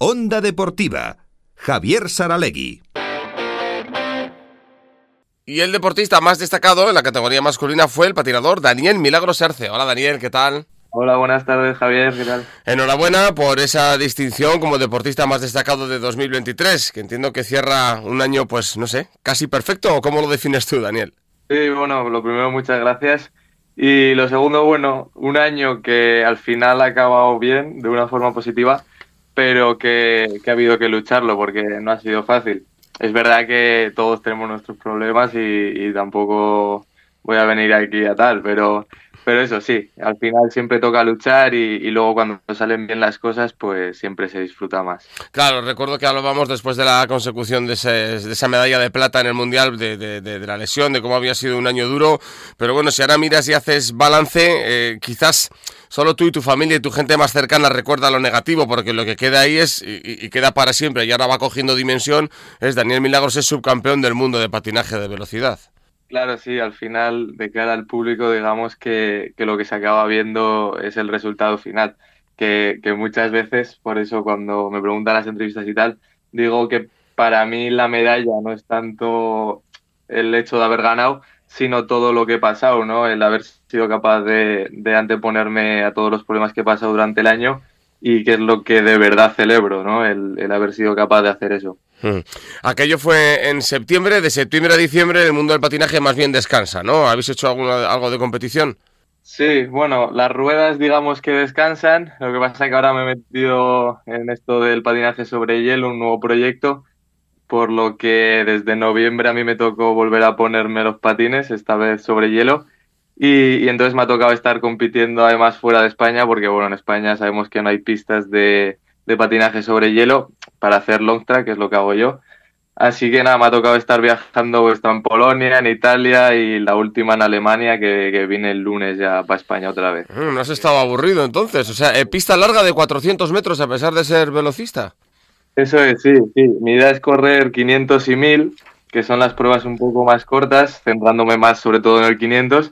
Onda Deportiva, Javier Saralegui. Y el deportista más destacado en la categoría masculina fue el patinador Daniel Milagro Serce. Hola Daniel, ¿qué tal? Hola, buenas tardes Javier, ¿qué tal? Enhorabuena por esa distinción como deportista más destacado de 2023, que entiendo que cierra un año, pues no sé, casi perfecto, ¿o cómo lo defines tú, Daniel? Sí, bueno, lo primero, muchas gracias. Y lo segundo, bueno, un año que al final ha acabado bien, de una forma positiva, pero que, ha habido que lucharlo porque no ha sido fácil. Es verdad que todos tenemos nuestros problemas y, tampoco voy a venir aquí a tal, pero, pero eso sí, al final siempre toca luchar y, luego cuando salen bien las cosas, pues siempre se disfruta más. Claro, recuerdo que hablábamos después de la consecución de, esa medalla de plata en el Mundial, de, la lesión, de cómo había sido un año duro, pero bueno, si ahora miras y haces balance, eh, quizás solo tú y tu familia y tu gente más cercana recuerda lo negativo, porque lo que queda ahí es, y, queda para siempre, y ahora va cogiendo dimensión, es Daniel Milagros es subcampeón del mundo de patinaje de velocidad. Claro, sí, al final, de cara al público, digamos que, lo que se acaba viendo es el resultado final. Que, que muchas veces, por eso cuando me preguntan las entrevistas y tal, digo que para mí la medalla no es tanto el hecho de haber ganado, sino todo lo que he pasado, ¿no? El haber sido capaz de, anteponerme a todos los problemas que he pasado durante el año y que es lo que de verdad celebro, ¿no? El, haber sido capaz de hacer eso. Hmm. Aquello fue en septiembre, de septiembre a diciembre el mundo del patinaje más bien descansa, ¿no? ¿Habéis hecho alguna, algo de competición? Sí, bueno, las ruedas digamos que descansan, lo que pasa es que ahora me he metido en esto del patinaje sobre hielo, un nuevo proyecto, por lo que desde noviembre a mí me tocó volver a ponerme los patines, esta vez sobre hielo, y, entonces me ha tocado estar compitiendo además fuera de España, porque bueno, en España sabemos que no hay pistas de, patinaje sobre hielo para hacer long track, que es lo que hago yo. Así que nada, me ha tocado estar viajando pues, en Polonia, en Italia y la última en Alemania, que, que vine el lunes ya para España otra vez. Mm, no has estado aburrido entonces, o sea, eh, pista larga de 400 metros a pesar de ser velocista. Eso es, sí, sí. Mi idea es correr 500 y 1000, que son las pruebas un poco más cortas, centrándome más sobre todo en el 500.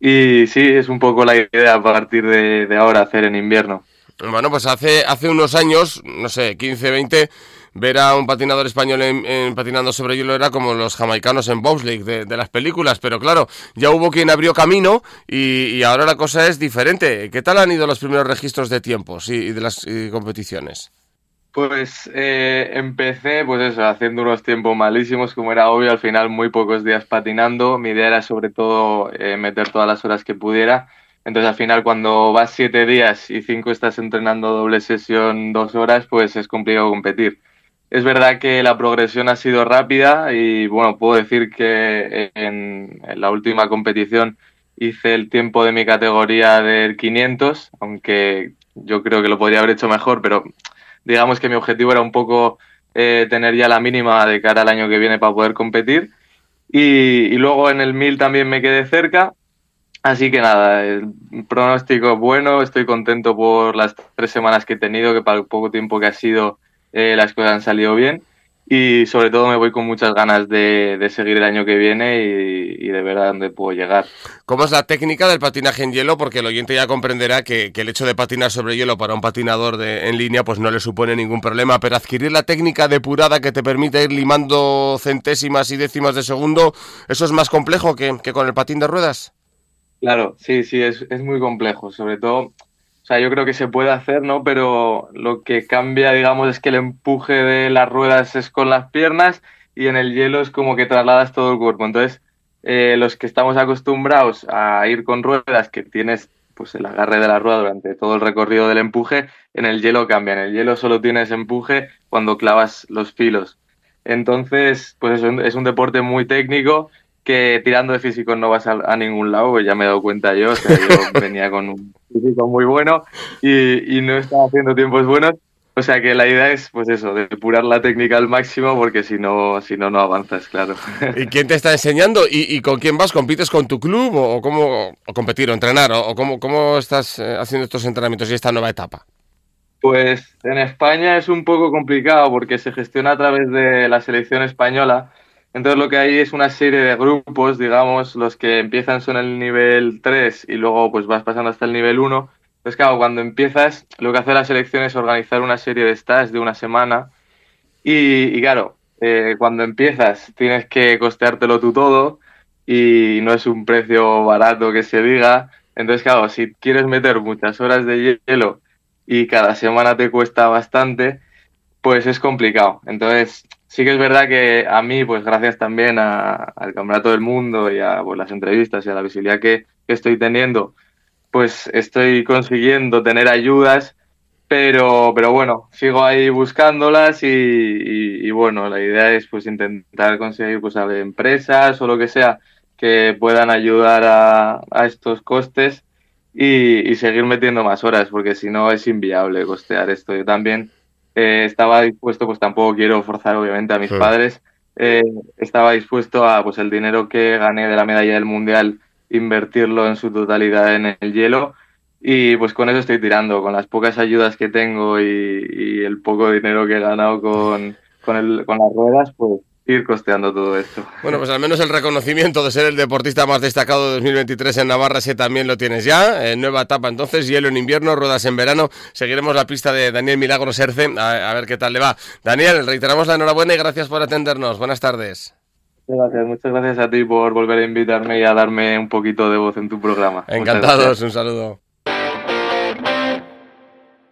Y sí, es un poco la idea a partir de, ahora hacer en invierno. Bueno, pues hace, hace unos años, no sé, 15, 20, ver a un patinador español en, patinando sobre hielo era como los jamaicanos en bobsleigh de, de, las películas, pero claro, ya hubo quien abrió camino y, ahora la cosa es diferente. ¿Qué tal han ido los primeros registros de tiempos y, de las competiciones? Pues eh, empecé, pues eso, haciendo unos tiempos malísimos, como era obvio, al final muy pocos días patinando. Mi idea era sobre todo eh, meter todas las horas que pudiera. Entonces al final cuando vas siete días y cinco estás entrenando doble sesión dos horas, pues es complicado competir. Es verdad que la progresión ha sido rápida y bueno, puedo decir que en, en la última competición hice el tiempo de mi categoría del 500, aunque yo creo que lo podría haber hecho mejor, pero digamos que mi objetivo era un poco eh, tener ya la mínima de cara al año que viene para poder competir. Y, luego en el 1000 también me quedé cerca. Así que nada, el pronóstico es bueno, estoy contento por las tres semanas que he tenido, que para el poco tiempo que ha sido eh, las cosas han salido bien y sobre todo me voy con muchas ganas de, seguir el año que viene y, de ver a dónde puedo llegar. ¿Cómo es la técnica del patinaje en hielo? Porque el oyente ya comprenderá que, el hecho de patinar sobre hielo para un patinador de, en línea pues no le supone ningún problema, pero adquirir la técnica depurada que te permite ir limando centésimas y décimas de segundo, ¿eso es más complejo que, con el patín de ruedas? Claro, sí, sí, es, es muy complejo, sobre todo sea, yo creo que se puede hacer, ¿no? Pero lo que cambia, digamos, es que el empuje de las ruedas es con las piernas y en el hielo es como que trasladas todo el cuerpo. Entonces, eh, los que estamos acostumbrados a ir con ruedas, que tienes pues el agarre de la rueda durante todo el recorrido del empuje, en el hielo cambia. En el hielo solo tienes empuje cuando clavas los filos. Entonces, pues es es un deporte muy técnico que tirando de físico no vas a, ningún lado, pues ya me he dado cuenta yo, o sea, yo venía con un físico muy bueno y, no estaba haciendo tiempos buenos, o sea que la idea es, pues eso, depurar la técnica al máximo porque si no, si no, no avanzas, claro. ¿Y quién te está enseñando? ¿Y, con quién vas? ¿Compites con tu club o, cómo, o competir o entrenar? ¿O, cómo, cómo estás eh, haciendo estos entrenamientos y esta nueva etapa? Pues en España es un poco complicado porque se gestiona a través de la selección española entonces lo que hay es una serie de grupos, digamos, los que empiezan son el nivel 3 y luego pues vas pasando hasta el nivel 1 Entonces, claro, cuando empiezas, lo que hace la selección es organizar una serie de stats de una semana y, claro, eh, cuando empiezas tienes que costeártelo tú todo y no es un precio barato que se diga. Entonces, claro, si quieres meter muchas horas de hielo y cada semana te cuesta bastante, pues es complicado. Entonces, sí que es verdad que a mí, pues gracias también al Campeonato del Mundo y a pues, las entrevistas y a la visibilidad que, estoy teniendo, pues estoy consiguiendo tener ayudas, pero, pero bueno, sigo ahí buscándolas y, bueno, la idea es pues intentar conseguir pues a empresas o lo que sea que puedan ayudar a, a estos costes y, seguir metiendo más horas, porque si no es inviable costear esto. Yo también eh, estaba dispuesto, pues tampoco quiero forzar obviamente a mis padres, eh, estaba dispuesto a pues el dinero que gané de la medalla del mundial invertirlo en su totalidad en el hielo. Y pues con eso estoy tirando, con las pocas ayudas que tengo y, y el poco dinero que he ganado con, con, el, con las ruedas, pues ir costeando todo esto. Bueno, pues al menos el reconocimiento de ser el deportista más destacado de 2023 en Navarra, ese también lo tienes ya. nueva etapa entonces, hielo en invierno, ruedas en verano. Seguiremos la pista de Daniel Milagros Erce, a, ver qué tal le va. Daniel, reiteramos la enhorabuena y gracias por atendernos. Buenas tardes. Gracias, muchas gracias a ti por volver a invitarme y a darme un poquito de voz en tu programa. Encantados, un saludo.